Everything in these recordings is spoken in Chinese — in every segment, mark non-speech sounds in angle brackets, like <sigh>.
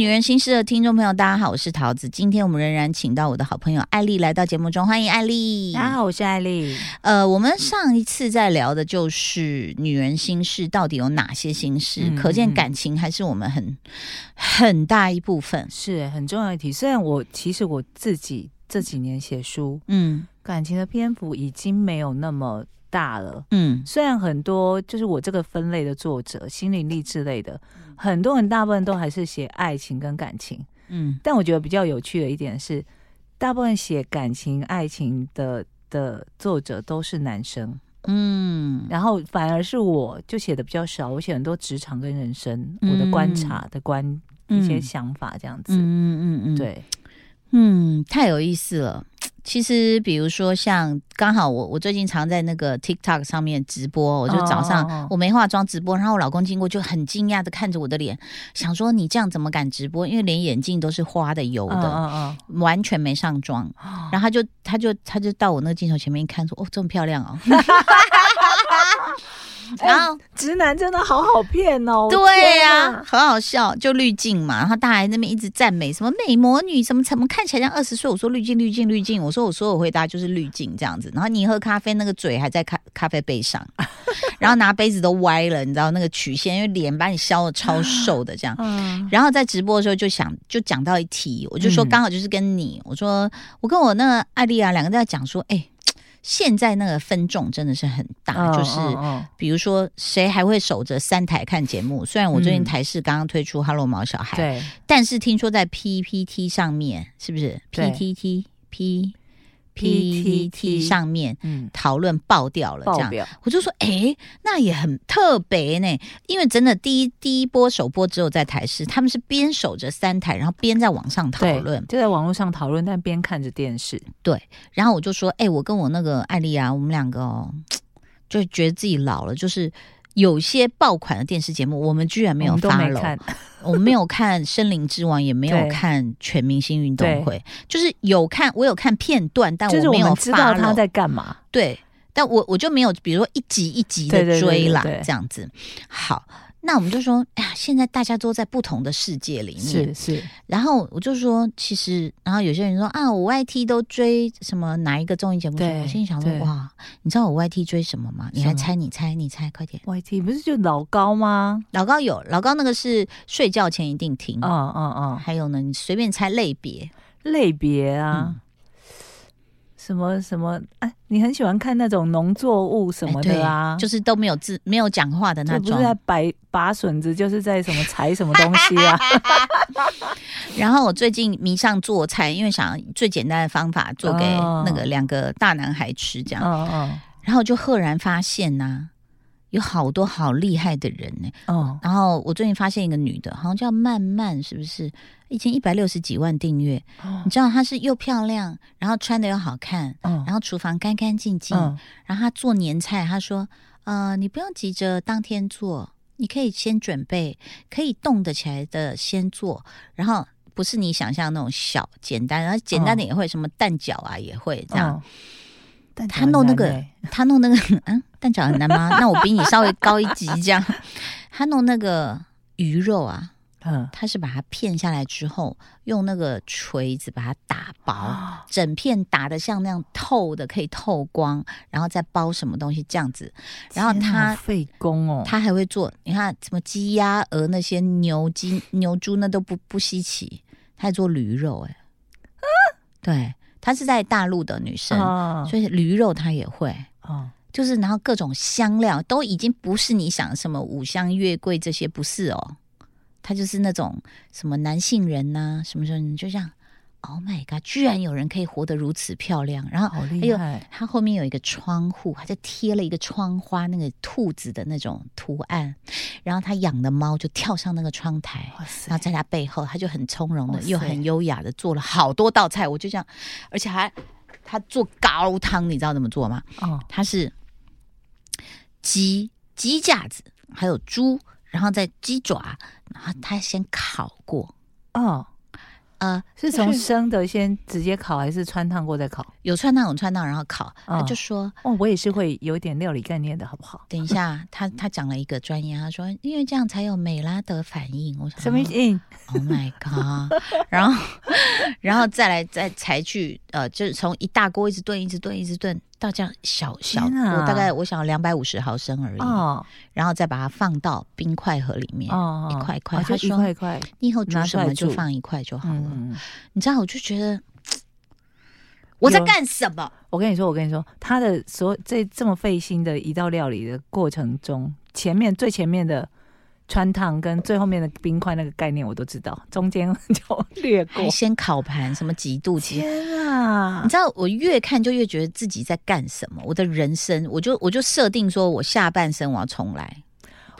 位女人心事的听众朋友，大家好，我是桃子。今天我们仍然请到我的好朋友艾丽来到节目中，欢迎艾丽。大家好，我是艾丽。呃，我们上一次在聊的就是女人心事到底有哪些心事，嗯可见嗯感情还是我们很很大一部分。是很重要一题。虽然我其实我自己这几年写书，嗯感情的篇幅已经没有那么大了。嗯。虽然很多就是我这个分类的作者，心灵励志类的，很多人大部分都还是写爱情跟感情。嗯。但我觉得比较有趣的一点是，大部分写感情、爱情的的作者都是男生，嗯。然后反而是我就写的比较少，我写很多职场跟人生，嗯。我的观察的观一些嗯。想法这样子。嗯嗯嗯，对，嗯，太有意思了。其实，比如说像刚好我我最近常在那个 TikTok 上面直播，我就早上、我没化妆直播，然后我老公经过就很惊讶的看着我的脸，想说你这样怎么敢直播？因为连眼镜都是花的油嗯的，嗯完全没上妆。<gasps> 嗯，然后他就他就他就到我那个镜头前面一看，说：“哦，这么漂亮哦。<laughs> ”然后直男真的好好骗哦。对呀、天哪很好笑，就滤镜嘛。然后大家还那边一直赞美什么美魔女，什么怎么看起来像二十岁？我说滤镜滤镜滤镜，我说我所有回答就是滤镜这样子。然后你喝咖啡那个嘴还在咖咖啡杯上，<laughs> 然后拿杯子都歪了，你知道那个曲线，因为脸把你削的超瘦的这样。嗯，然后在直播的时候就想就讲到一题，我就说嗯刚好就是跟你，我说我跟我那个艾丽啊两个在讲说，哎，现在那个分众真的是很大，嗯就是。嗯比如说，谁还会守着三台看节目？虽然我最近嗯台视刚刚推出《Hello 毛小孩》对但是听说在 PPT 上面，是不是对 PTT P PTT PTT 上面嗯，讨论爆掉了？这样，我就说，哎，那也很特别呢。因为真的第一第一波首播只有在台视，他们是边守着三台，然后边在网上讨论。就在网络上讨论，但边看着电视。对然后我就说，哎、我跟我那个艾丽啊，我们两个哦，就觉得自己老了，就是有些爆款的电视节目，我们居然没有发了。我们 <laughs> 没有看《森林之王》，也没有看《全明星运动会》，就是有看，我有看片段，但我没有知道他在干嘛。对，但我我就没有，比如说一集一集的追啦，对对这样子。好，那我们就说，哎呀，现在大家都在不同的世界里面，是是，然后我就说，其实，然后有些人说啊，我 YT 都追什么哪一个综艺节目？对我心里想说，哇，你知道我 YT 追什么吗？你还猜？你猜？你猜？快点！YT 不是就老高吗？老高有，老高那个是睡觉前一定听。嗯嗯嗯，还有呢，你随便猜类别，类别啊。嗯什么什么？哎，你很喜欢看那种农作物什么的啊？就是都没有字、没有讲话的那种就不是。在拔拔笋子，就是在什么采什么东西啊？<laughs> 然后我最近迷上做菜，因为想最简单的方法做给哦那个两个大男孩吃，这样。哦哦然后就赫然发现呐、有好多好厉害的人呢。哦，然后我最近发现一个女的，好像叫曼曼，是不是？已经一百六十几万订阅。哦你知道她是又漂亮，然后穿的又好看，嗯然后厨房干干净净，嗯然后她做年菜，她说：“呃，你不用急着当天做，你可以先准备，可以动得起来的先做，然后。”不是你想象那种小简单，然后简单的也会，什么蛋饺啊也会这样。嗯，但他弄那个他弄那个，嗯，蛋饺很难吗？那我比你稍微高一级，这样。<laughs> 他弄那个鱼肉啊，嗯，他是把它片下来之后，用那个锤子把它打薄，啊整片打的像那样透的，可以透光，然后再包什么东西这样子。然后他费工哦，他还会做，你看什么鸡鸭鹅那些牛鸡牛猪那都不不稀奇，他还做驴肉、哎，对，她是在大陆的女生，啊所以驴肉她也会。啊就是然后各种香料都已经不是你想什么五香月桂这些不是哦，它就是那种什么男性人呐、什么什么，你就这样，Oh my god，居然有人可以活得如此漂亮，然后还有厉害，它后面有一个窗户，它就贴了一个窗花，那个兔子的那种图案，然后他养的猫就跳上那个窗台，然后在他背后，他就很从容的又很优雅的做了好多道菜，我就这样，而且还他做高汤，你知道怎么做吗？哦？他是鸡鸡架子，还有猪，然后再鸡爪，然后他先烤过，哦，呃，是从生的先直接烤，还是穿烫过再烤？有穿烫有穿烫，然后烤，他哦就说。哦，我也是会有一点料理概念的，好不好？<laughs> 等一下，他他讲了一个专业，他说因为这样才有美拉德反应。我想什么说意思？Oh my god！<laughs> 然后，然后再来再才去呃，就是从一大锅一直炖，一直炖，一直炖到这样小小天啊锅，大概我想两百五十毫升而已，哦然后再把它放到冰块盒里面。哦，一块一块哦就一块一块，你以后煮什么就放一块就好了。你知道，我就觉得 <tsk> 我在干什么？我跟你说，我跟你说，他的所这这么费心的一道料理的过程中，前面最前面的穿烫跟最后面的冰块那个概念我都知道，中间就略过还。先烤盘，什么几度几？天啊你！知道，我越看就越觉得自己在干什么。我的人生，我就我就设定说，我下半生我要重来，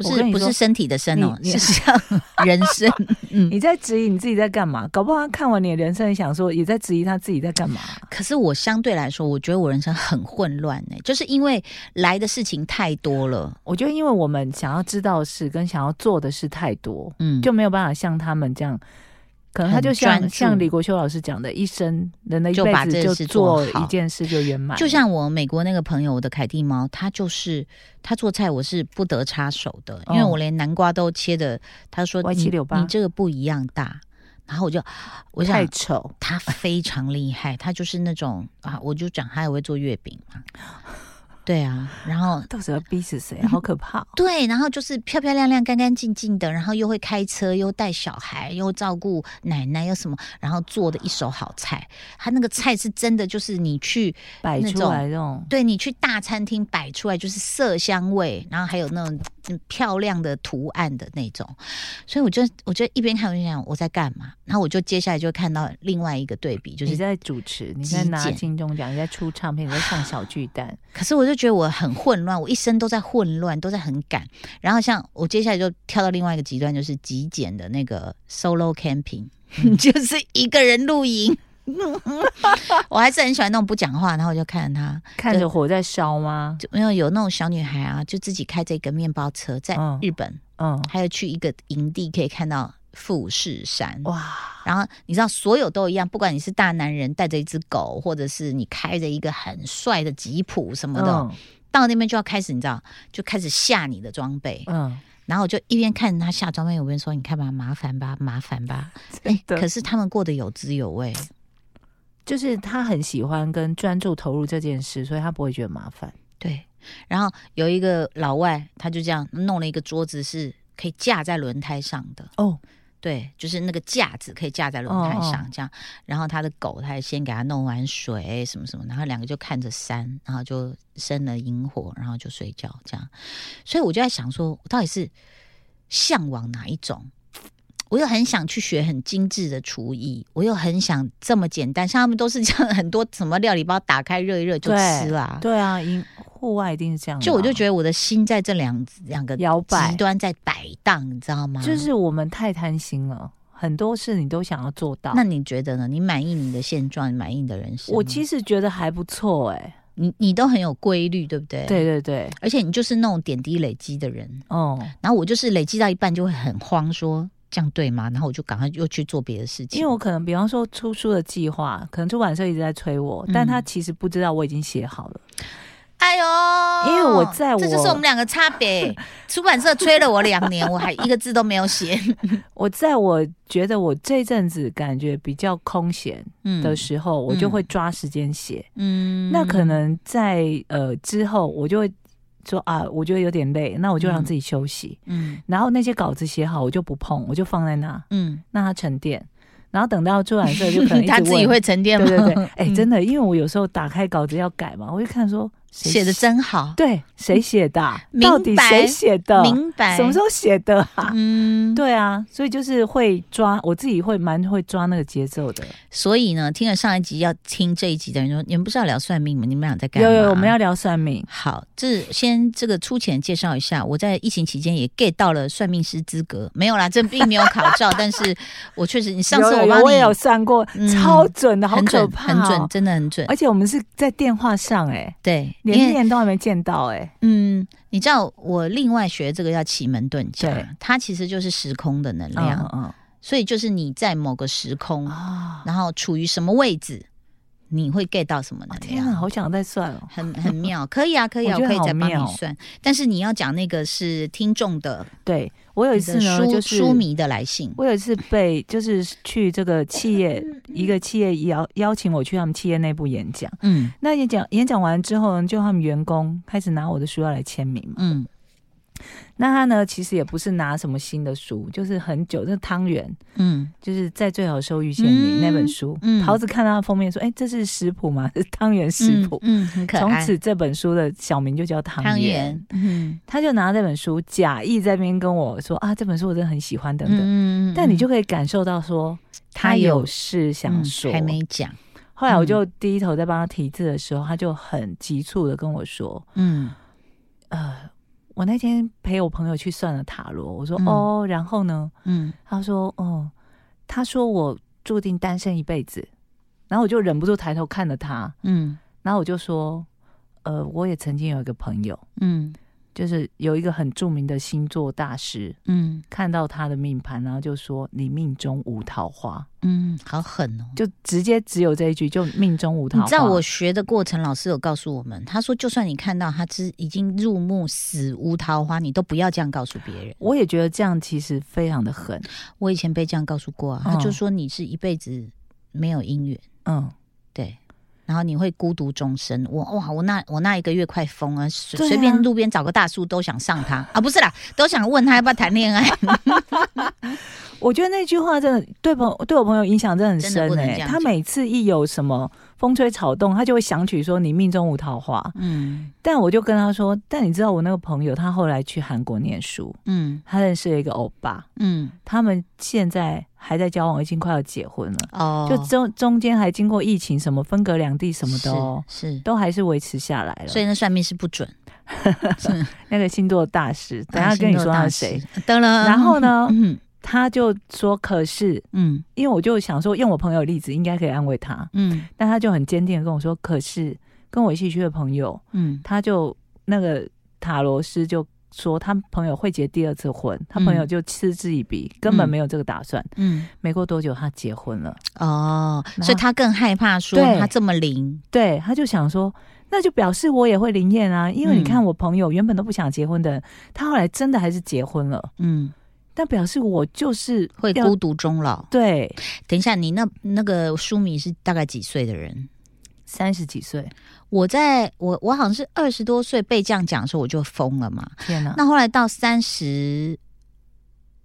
不是不是身体的身哦，是像 <laughs> 人生。嗯，你在质疑你自己在干嘛？搞不好他看完你的人生，想说也在质疑他自己在干嘛。可是我相对来说，我觉得我人生很混乱呢、就是因为来的事情太多了。我觉得，因为我们想要知道的事跟想要做的事太多，嗯，就没有办法像他们这样。可能他就很像像李国修老师讲的，一生人的一就把辈子就这件事做好一件事就圆满。就像我美国那个朋友，我的凯蒂猫，他就是他做菜我是不得插手的，因为哦我连南瓜都切的，他说你你这个不一样大，然后我就我想太丑，他非常厉害，他就是那种啊，我就讲他也会做月饼嘛，<laughs> 对啊，然后到时候要逼死谁啊？好可怕、哦！<laughs> 对，然后就是漂漂亮亮、干干净净的，然后又会开车，又带小孩，又照顾奶奶，又什么，然后做的一手好菜。他那个菜是真的，就是你去摆出来那种，对你去大餐厅摆出来就是色香味，然后还有那种嗯漂亮的图案的那种，所以我就我就一边看我就想我在干嘛，然后我就接下来就看到另外一个对比，就是你在主持，你在拿金钟奖，你在出唱片，你在上小 <sighs> 巨蛋，可是我就觉得我很混乱，我一生都在混乱，都在很赶。然后像我接下来就跳到另外一个极端，就是极简的那个 solo camping，、<laughs> 就是一个人露营。<laughs> 我还是很喜欢那种不讲话，然后我就看着他，看着火在烧吗？就没有有那种小女孩啊，就自己开着一个面包车，在嗯日本，嗯，还有去一个营地可以看到富士山。哇，然后你知道，所有都一样，不管你是大男人带着一只狗，或者是你开着一个很帅的吉普什么的，嗯到那边就要开始，你知道，就开始下你的装备。嗯，然后我就一边看着他下装备，我一边说：“你看吧，麻烦吧，麻烦吧。<laughs> ”哎，的可是他们过得有滋有味。就是他很喜欢跟专注投入这件事，所以他不会觉得麻烦。对，然后有一个老外，他就这样弄了一个桌子，是可以架在轮胎上的。哦，对，就是那个架子可以架在轮胎上，哦这样。然后他的狗，他也先给他弄完水什么什么，然后两个就看着山，然后就生了萤火，然后就睡觉这样。所以我就在想说，我到底是向往哪一种？我又很想去学很精致的厨艺，我又很想这么简单，像他们都是这样，很多什么料理包打开热一热就吃啦。对啊，因户外一定是这样。就我就觉得我的心在这两两个摇摆极端在摆荡，你知道吗？就是我们太贪心了，很多事你都想要做到。那你觉得呢？你满意你的现状，你满意你的人生？我其实觉得还不错哎、你你都很有规律，对不对？。对对对，而且你就是那种点滴累积的人，哦，然后我就是累积到一半就会很慌，说这样对吗？然后我就赶快又去做别的事情。因为我可能比方说出书的计划，可能出版社一直在催我，嗯但他其实不知道我已经写好了。哎呦，因为我在我这就是我们两个差别。<laughs> 出版社催了我两年，我还一个字都没有写。<laughs> 我在我觉得我这阵子感觉比较空闲嗯的时候，我就会抓时间写。嗯那可能在呃之后，我就会说啊，我觉得有点累，那我就让自己休息。嗯然后那些稿子写好，我就不碰，我就放在那，嗯，让它沉淀。然后等到出版社就可能 <laughs> 他自己会沉淀吗？对对对，哎、嗯真的，因为我有时候打开稿子要改嘛，我就看说谁写的真好，对，谁写的啊、到底谁写的？明白。什么时候写的啊？嗯，<laughs> 对啊，所以就是会抓，我自己会蛮会抓那个节奏的。所以呢，听了上一集要听这一集的人说，你们不是要聊算命吗？你们俩在干嘛？有有，我们要聊算命。好，这先这个粗浅介绍一下，我在疫情期间也 get 到了算命师资格，没有啦，这并没有考照，<laughs> 但是我确实，你上次我帮你有我也有算过，嗯超准的，好很准，可怕、很准，，真的很准。而且我们是在电话上、哎，对，连因为面都还没见到、哎，嗯，你知道我另外学这个叫奇门遁甲对，它其实就是时空的能嗯量。嗯所以就是你在某个时空，哦！然后处于什么位置，你会 get 到什么能天啊，好想再算哦。很很妙，<laughs> 可以啊，可以啊，我我可以再帮你算。但是你要讲那个是听众的，对我有一次呢，就是书迷的来信，我有一次被就是去这个企业一个企业邀邀请我去他们企业内部演讲。嗯那演讲演讲完之后呢，就他们员工开始拿我的书要来签名嘛。嗯那他呢，其实也不是拿什么新的书，就是很久，这汤圆，嗯就是在最好的时候遇见你、嗯那本书。嗯桃子看到它封面说：“哎、这是食谱吗？是 <laughs> 汤圆食谱。嗯，很可爱。从此这本书的小名就叫汤汤圆他就拿这本书假意在那边跟我说：“啊，这本书我真的很喜欢，等等。嗯但你就可以感受到说，他有事想说。嗯还没讲，后来我就低头在帮他提字的时候，他就很急促的跟我说嗯：“呃，我那天陪我朋友去算了塔罗。”我说：“嗯哦，然后呢嗯？”他说：“哦，他说我注定单身一辈子。”然后我就忍不住抬头看了他，嗯然后我就说：“呃，我也曾经有一个朋友，嗯就是有一个很著名的星座大师，嗯看到他的命盘，然后就说你命中无桃花。”嗯，好狠哦。就直接只有这一句，就命中无桃花。你知道我学的过程，老师有告诉我们，他说，就算你看到他之已经入目死无桃花，你都不要这样告诉别人。我也觉得这样其实非常的狠。我以前被这样告诉过啊，嗯他就说你是一辈子没有姻缘，嗯，对，然后你会孤独终生。我哇，我那我那一个月快疯了，随对啊。随便路边找个大叔都想上他啊，不是啦，都想问他要不要谈恋爱。<laughs> 我觉得那句话真的对朋对我朋友影响真的很深哎、他每次一有什么风吹草动，他就会想起说你命中无桃花。嗯。但我就跟他说，但你知道我那个朋友，他后来去韩国念书，嗯。他认识了一个欧巴，嗯，他们现在还在交往，已经快要结婚了。哦，就中中间还经过疫情，什么分隔两地什么的哦，是，是都还是维持下来了。所以那算命是不准。<laughs> 那个星座大师，等下跟你说他是谁。？当然，然后呢 <laughs> 嗯他就说：“可是，嗯因为我就想说，用我朋友的例子应该可以安慰他，嗯但他就很坚定的跟我说：‘可是，跟我一起去的朋友，嗯他就那个塔罗师就说，他朋友会结第二次婚，他朋友就嗤之以鼻，根本没有这个打算。嗯，没过多久，他结婚了。哦，所以他更害怕说他这么灵，对，他就想说。”那就表示我也会灵验啊，因为你嗯看我朋友原本都不想结婚的人，他后来真的还是结婚了。嗯，但表示我就是会孤独终老。对等一下，你那那个书迷是大概几岁的人？三十几岁，我在我我好像是二十多岁被这样讲的时候，我就疯了嘛。天哪！那后来到三十，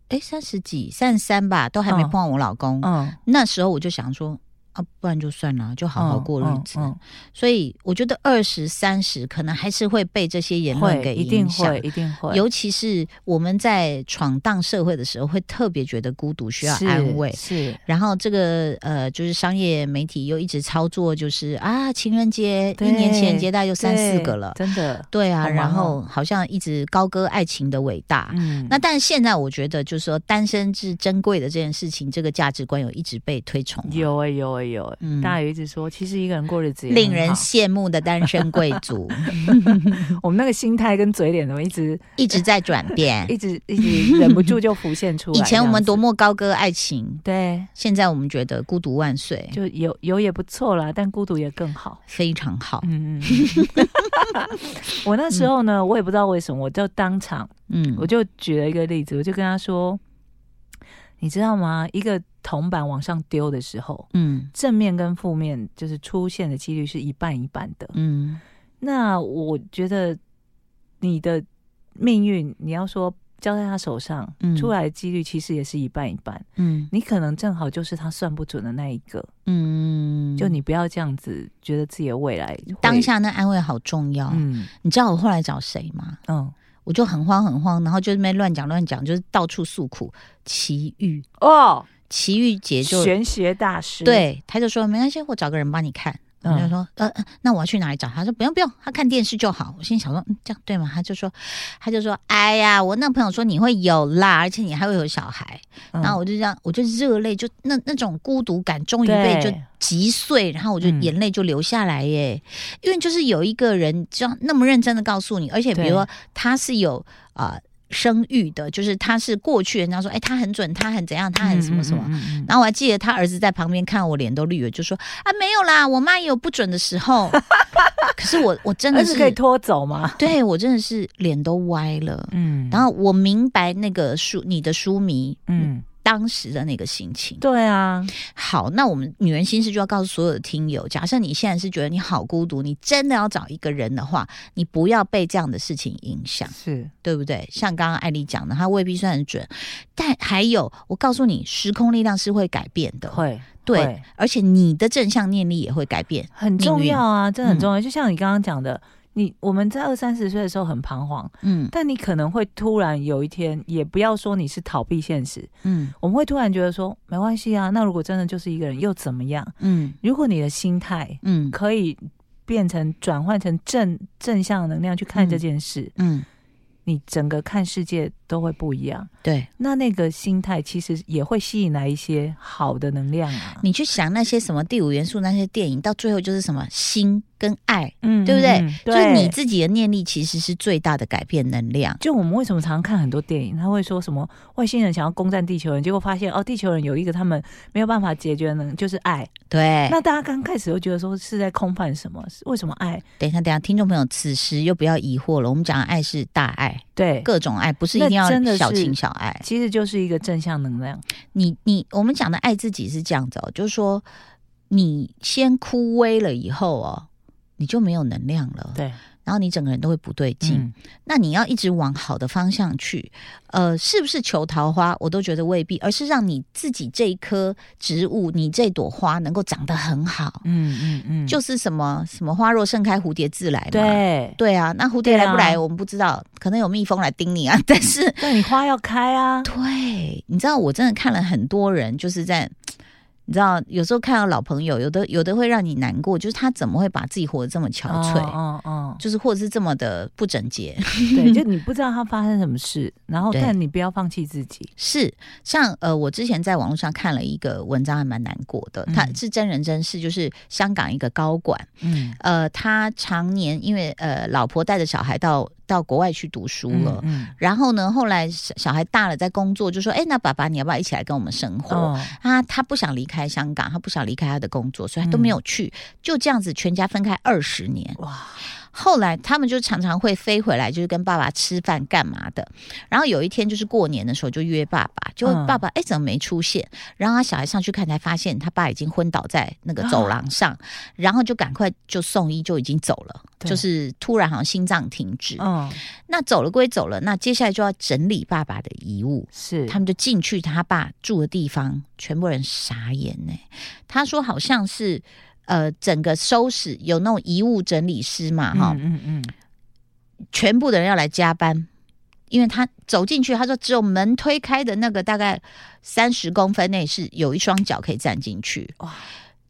哎，三十几、三十三吧，都还没嗯碰到我老公。嗯，那时候我就想说。啊，不然就算了，就好好过日子。嗯所以我觉得二十三十可能还是会被这些言论会给一定影响会，一定会，尤其是我们在闯荡社会的时候，会特别觉得孤独，需要安慰。是然后这个呃，就是商业媒体又一直操作，就是啊，情人节一年情人节大概就三四个了，真的，对啊，然后哦好像一直高歌爱情的伟大。嗯那但是现在我觉得，就是说单身是珍贵的这件事情，这个价值观有一直被推崇啊，有哎、有哎、有哎、嗯大家有一直说，其实一个人过日子也令人羡慕的单身贵族，<laughs> 我们那个心态跟嘴脸怎么一直 <laughs> 一直在转变。<laughs> 一直一直忍不住就浮现出来。以前我们多么高歌爱情，对，现在我们觉得孤独万岁，就有有也不错啦，但孤独也更好。非常好。嗯我那时候呢，我也不知道为什么，我就当场嗯，我就举了一个例子，我就跟他说，你知道吗？一个铜板往上丢的时候，嗯正面跟负面就是出现的几率是一半一半的。嗯那我觉得你的命运，你要说交在他手上，嗯出来的几率其实也是一半一半。嗯你可能正好就是他算不准的那一个，嗯，就你不要这样子觉得自己的未来当，下那安慰好重要。嗯你知道我后来找谁吗？嗯我就很慌很慌，然后就在那边乱讲乱讲，就是到处诉苦。奇遇，哦，奇遇姐就玄学大师，对，他就说没关系，我找个人帮你看。我就嗯说，呃，呃那我要去哪里找？他说不用不用，他看电视就好。我心里想说，嗯，这样对吗？他就说，他就说，哎呀，我那朋友说你会有啦，而且你还会有小孩。嗯，然后我就这样，我就热泪，就那那种孤独感终于被就对击碎，然后我就嗯眼泪就流下来耶。因为就是有一个人这样那么认真的告诉你，而且比如说他是有啊。生育的，就是他是过去人家说，哎，他很准，他很怎样，他很什么什么。嗯嗯嗯嗯然后我还记得他儿子在旁边看我脸都绿了，就说啊没有啦，我妈也有不准的时候。<laughs> 可是我我真的是可以拖走吗？对我真的是脸都歪了。嗯然后我明白那个书你的书迷嗯，当时的那个心情。对啊，好，那我们女人心事就要告诉所有的听友，假设你现在是觉得你好孤独，你真的要找一个人的话，你不要被这样的事情影响。是对不对？像刚刚艾丽讲的，她未必算很准，但还有，我告诉你，时空力量是会改变的，会对，而且你的正向念力也会改变。很重要啊，真的很嗯重要。就像你刚刚讲的，你我们在二三十岁的时候很彷徨，嗯。但你可能会突然有一天，也不要说你是逃避现实，嗯。我们会突然觉得说没关系啊，那如果真的就是一个人又怎么样？嗯。如果你的心态嗯。可以变成转换成正正向能量去看嗯。这件事，嗯，你整个看世界都会不一样。对。那那个心态其实也会吸引来一些好的能量啊，你去想那些什么第五元素那些电影，到最后就是什么心跟爱，嗯对不对？嗯就是你自己的念力其实是最大的改变能量。就我们为什么常常看很多电影，他会说什么外星人想要攻占地球人，结果发现哦，地球人有一个他们没有办法解决的能，就是爱。对，那大家刚开始都觉得说是在空泛什么？是为什么爱？等一下，等一下，听众朋友，此时又不要疑惑了。我们讲的爱是大爱，对，各种爱，不是一定要真的小情小爱。其实就是一个正向能量。你你我们讲的爱自己是这样子哦，就是说你先枯萎了以后哦，你就没有能量了，对，然后你整个人都会不对劲。嗯那你要一直往好的方向去，呃，是不是求桃花？我都觉得未必，而是让你自己这一棵植物，你这朵花能够长得很好。嗯嗯嗯，就是什么什么花若盛开，蝴蝶自来嘛。对。对啊，那蝴蝶来不来，我们不知道，可能有蜜蜂来叮你啊。<laughs> 但是对你花要开啊，对，你知道，我真的看了很多人，就是在，你知道，有时候看到老朋友，有的有的会让你难过，就是他怎么会把自己活得这么憔悴，哦哦，就是或者是这么的不整洁。对，<laughs> 就你不知道他发生什么事，然后对但你不要放弃自己。是，像呃，我之前在网络上看了一个文章，还蛮难过的。他嗯是真人真事，就是香港一个高管，嗯，呃，他常年因为呃，老婆带着小孩到到国外去读书了。嗯，然后呢，后来小小孩大了，在工作，就说：“哎，那爸爸，你要不要一起来跟我们生活？”哦，他他不想离开香港，他不想离开他的工作，所以他嗯都没有去。就这样子，全家分开二十年。哇，后来他们就常常会飞回来，就是跟爸爸吃饭干嘛的。然后有一天就是过年的时候，就约爸爸，就嗯爸爸哎、怎么没出现？然后他小孩上去看，才发现他爸已经昏倒在那个走廊上，然后就赶快就送医，就已经走了，就是突然好像心脏停止。嗯，那走了归走了，那接下来就要整理爸爸的遗物。是他们就进去他爸住的地方，全部人傻眼呢。他说好像是呃，整个收拾有那种遗物整理师嘛，哈、嗯嗯全部的人要来加班，因为他走进去，他说只有门推开的那个大概三十公分内是有一双脚可以站进去，哇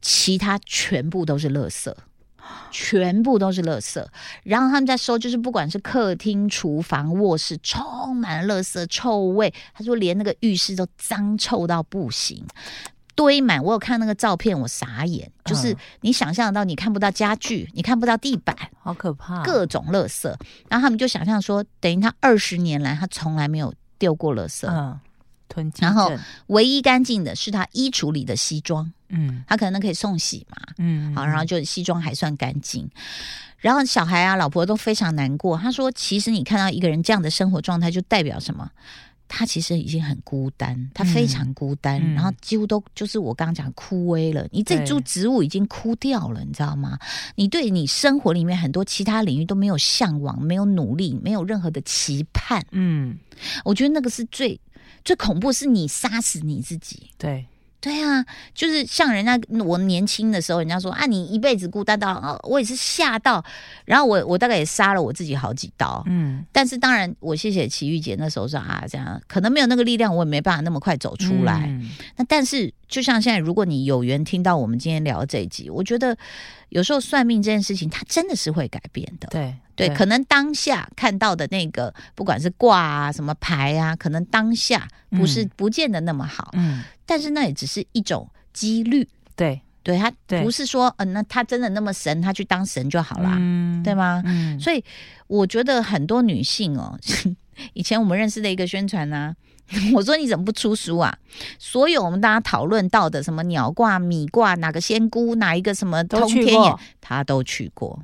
其他全部都是垃圾。全部都是垃圾，然后他们在收，就是不管是客厅、厨房、卧室，充满了垃圾臭味。他说连那个浴室都脏臭到不行，堆满。我有看那个照片，我傻眼，就是嗯你想象到，你看不到家具，你看不到地板，好可怕，各种垃圾，然后他们就想象说，等于他二十年来他从来没有丢过垃圾，嗯，囤积然后唯一干净的是他衣橱里的西装，嗯。他可能可以送洗嘛，嗯，好，然后就西装还算干净。然后小孩啊、老婆都非常难过。他说：“其实你看到一个人这样的生活状态，就代表什么？他其实已经很孤单，他非常孤单，嗯然后几乎都就是我刚刚讲枯萎了。你这株植物已经枯掉了，你知道吗？你对你生活里面很多其他领域都没有向往，没有努力，没有任何的期盼。嗯，我觉得那个是最最恐怖，是你杀死你自己。对，对啊，就是像人家我年轻的时候，人家说啊，你一辈子孤单到啊，我也是吓到，然后我我大概也杀了我自己好几刀。嗯，但是当然，我谢谢齐玉姐那时候说啊，这样可能没有那个力量，我也没办法那么快走出来。嗯那但是，就像现在，如果你有缘听到我们今天聊的这一集，我觉得有时候算命这件事情，它真的是会改变的。对对，可能当下看到的那个，不管是卦啊、什么牌啊，可能当下不是嗯。不见得那么好，嗯，但是那也只是一种几率。对，对他不是说，嗯、那他真的那么神，他去当神就好啦，嗯对吗？嗯，所以我觉得很多女性哦，<laughs> 以前我们认识的一个宣传啊，<laughs> 我说你怎么不出书啊？所有我们大家讨论到的什么鸟卦、米卦，哪个仙姑，哪一个什么都通天眼他都去过。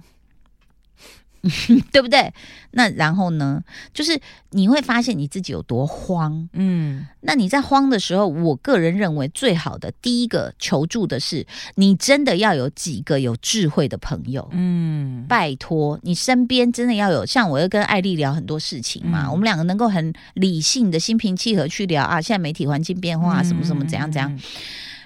<laughs> 对不对？那然后呢？就是你会发现你自己有多慌。嗯，那你在慌的时候，我个人认为最好的第一个求助的是，你真的要有几个有智慧的朋友。嗯，拜托，你身边真的要有像我要跟艾丽聊很多事情嘛，嗯我们两个能够很理性的心平气和去聊啊，现在媒体环境变化、啊，什么什么怎样怎样，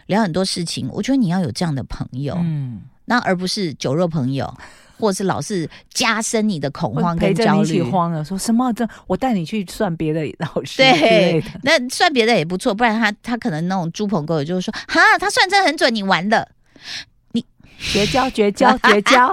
聊很多事情。我觉得你要有这样的朋友，嗯，那而不是酒肉朋友，或者是老是加深你的恐慌跟焦虑。慌了，说什么这我带你去算别的老师对，，<laughs> 那算别的也不错，不然他他可能那种猪朋狗友就会说，哈，他算真很准，你完了。绝交绝交 <laughs> 绝交，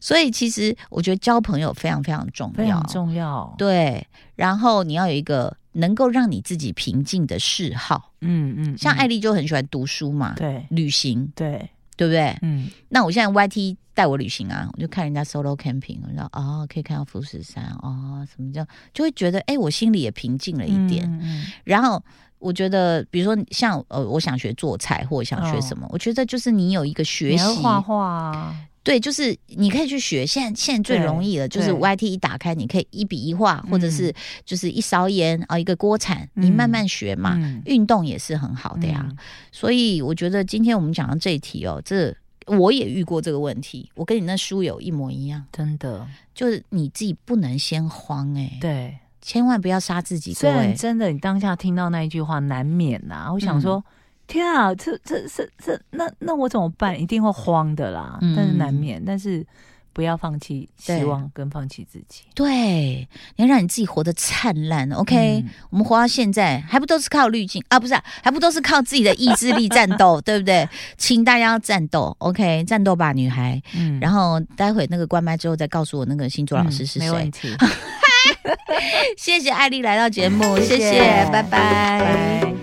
所以其实我觉得交朋友非常非常重要，非常重要。对，然后你要有一个能够让你自己平静的嗜好，嗯嗯，像艾嗯丽就很喜欢读书嘛，对。旅行，对，对不对？嗯那我现在 YT 带我旅行啊，我就看人家 solo camping，我说哦，可以看到富士山哦，什么叫就会觉得哎，我心里也平静了一点。嗯嗯然后我觉得，比如说像呃，我想学做菜或者想学什么，我觉得就是你有一个学习你要画画啊，对，就是你可以去学。现在现在最容易了，就是 YT 一打开，你可以一笔一画，或者是就是一勺盐啊、一个锅铲，你嗯慢慢学嘛。嗯运动也是很好的呀，嗯所以我觉得今天我们讲到这一题哦，这我也遇过这个问题，我跟你那书友一模一样，真的就是你自己不能先慌哎、对。千万不要杀自己，各虽然。真的，你当下听到那一句话，难免呐、我想嗯说，天啊，这这这这，那那我怎么办？一定会慌的啦。嗯但是难免，但是不要放弃希望，跟放弃自己。对，你要让你自己活得灿烂。OK，、嗯我们活到现在还不都是靠滤镜啊？不是啊、还不都是靠自己的意志力战斗，<laughs> 对不对？请大家要战斗，OK，战斗吧，女孩。嗯然后待会那个关麦之后再告诉我那个星座老师是谁。嗯没问题。<laughs> 谢谢艾丽来到节目，谢谢拜拜